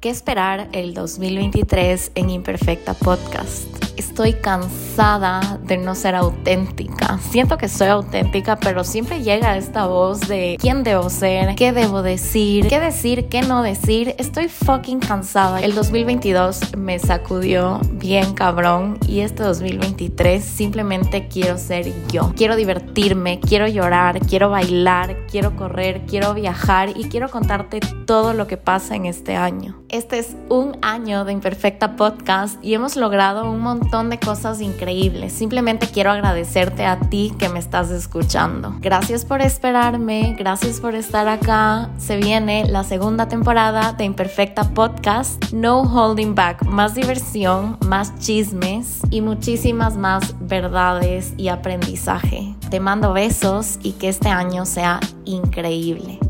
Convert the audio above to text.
¿Qué esperar el 2023 en Imperfecta Podcast? Estoy cansada de no ser auténtica. Siento que soy auténtica, pero siempre llega esta voz de quién debo ser, qué debo decir, qué decir, qué no decir. Estoy fucking cansada. El 2022 me sacudió bien cabrón y este 2023 simplemente quiero ser yo. Quiero divertirme, quiero llorar, quiero bailar, quiero correr, quiero viajar y quiero contarte todo lo que pasa en este año. Este es un año de Imperfecta Podcast y hemos logrado un montón de cosas increíbles. Simplemente quiero agradecerte a ti que me estás escuchando. Gracias por esperarme, gracias por estar acá. Se viene la segunda temporada de Imperfecta Podcast. No holding back, más diversión, más chismes y muchísimas más verdades y aprendizaje. Te mando besos y que este año sea increíble.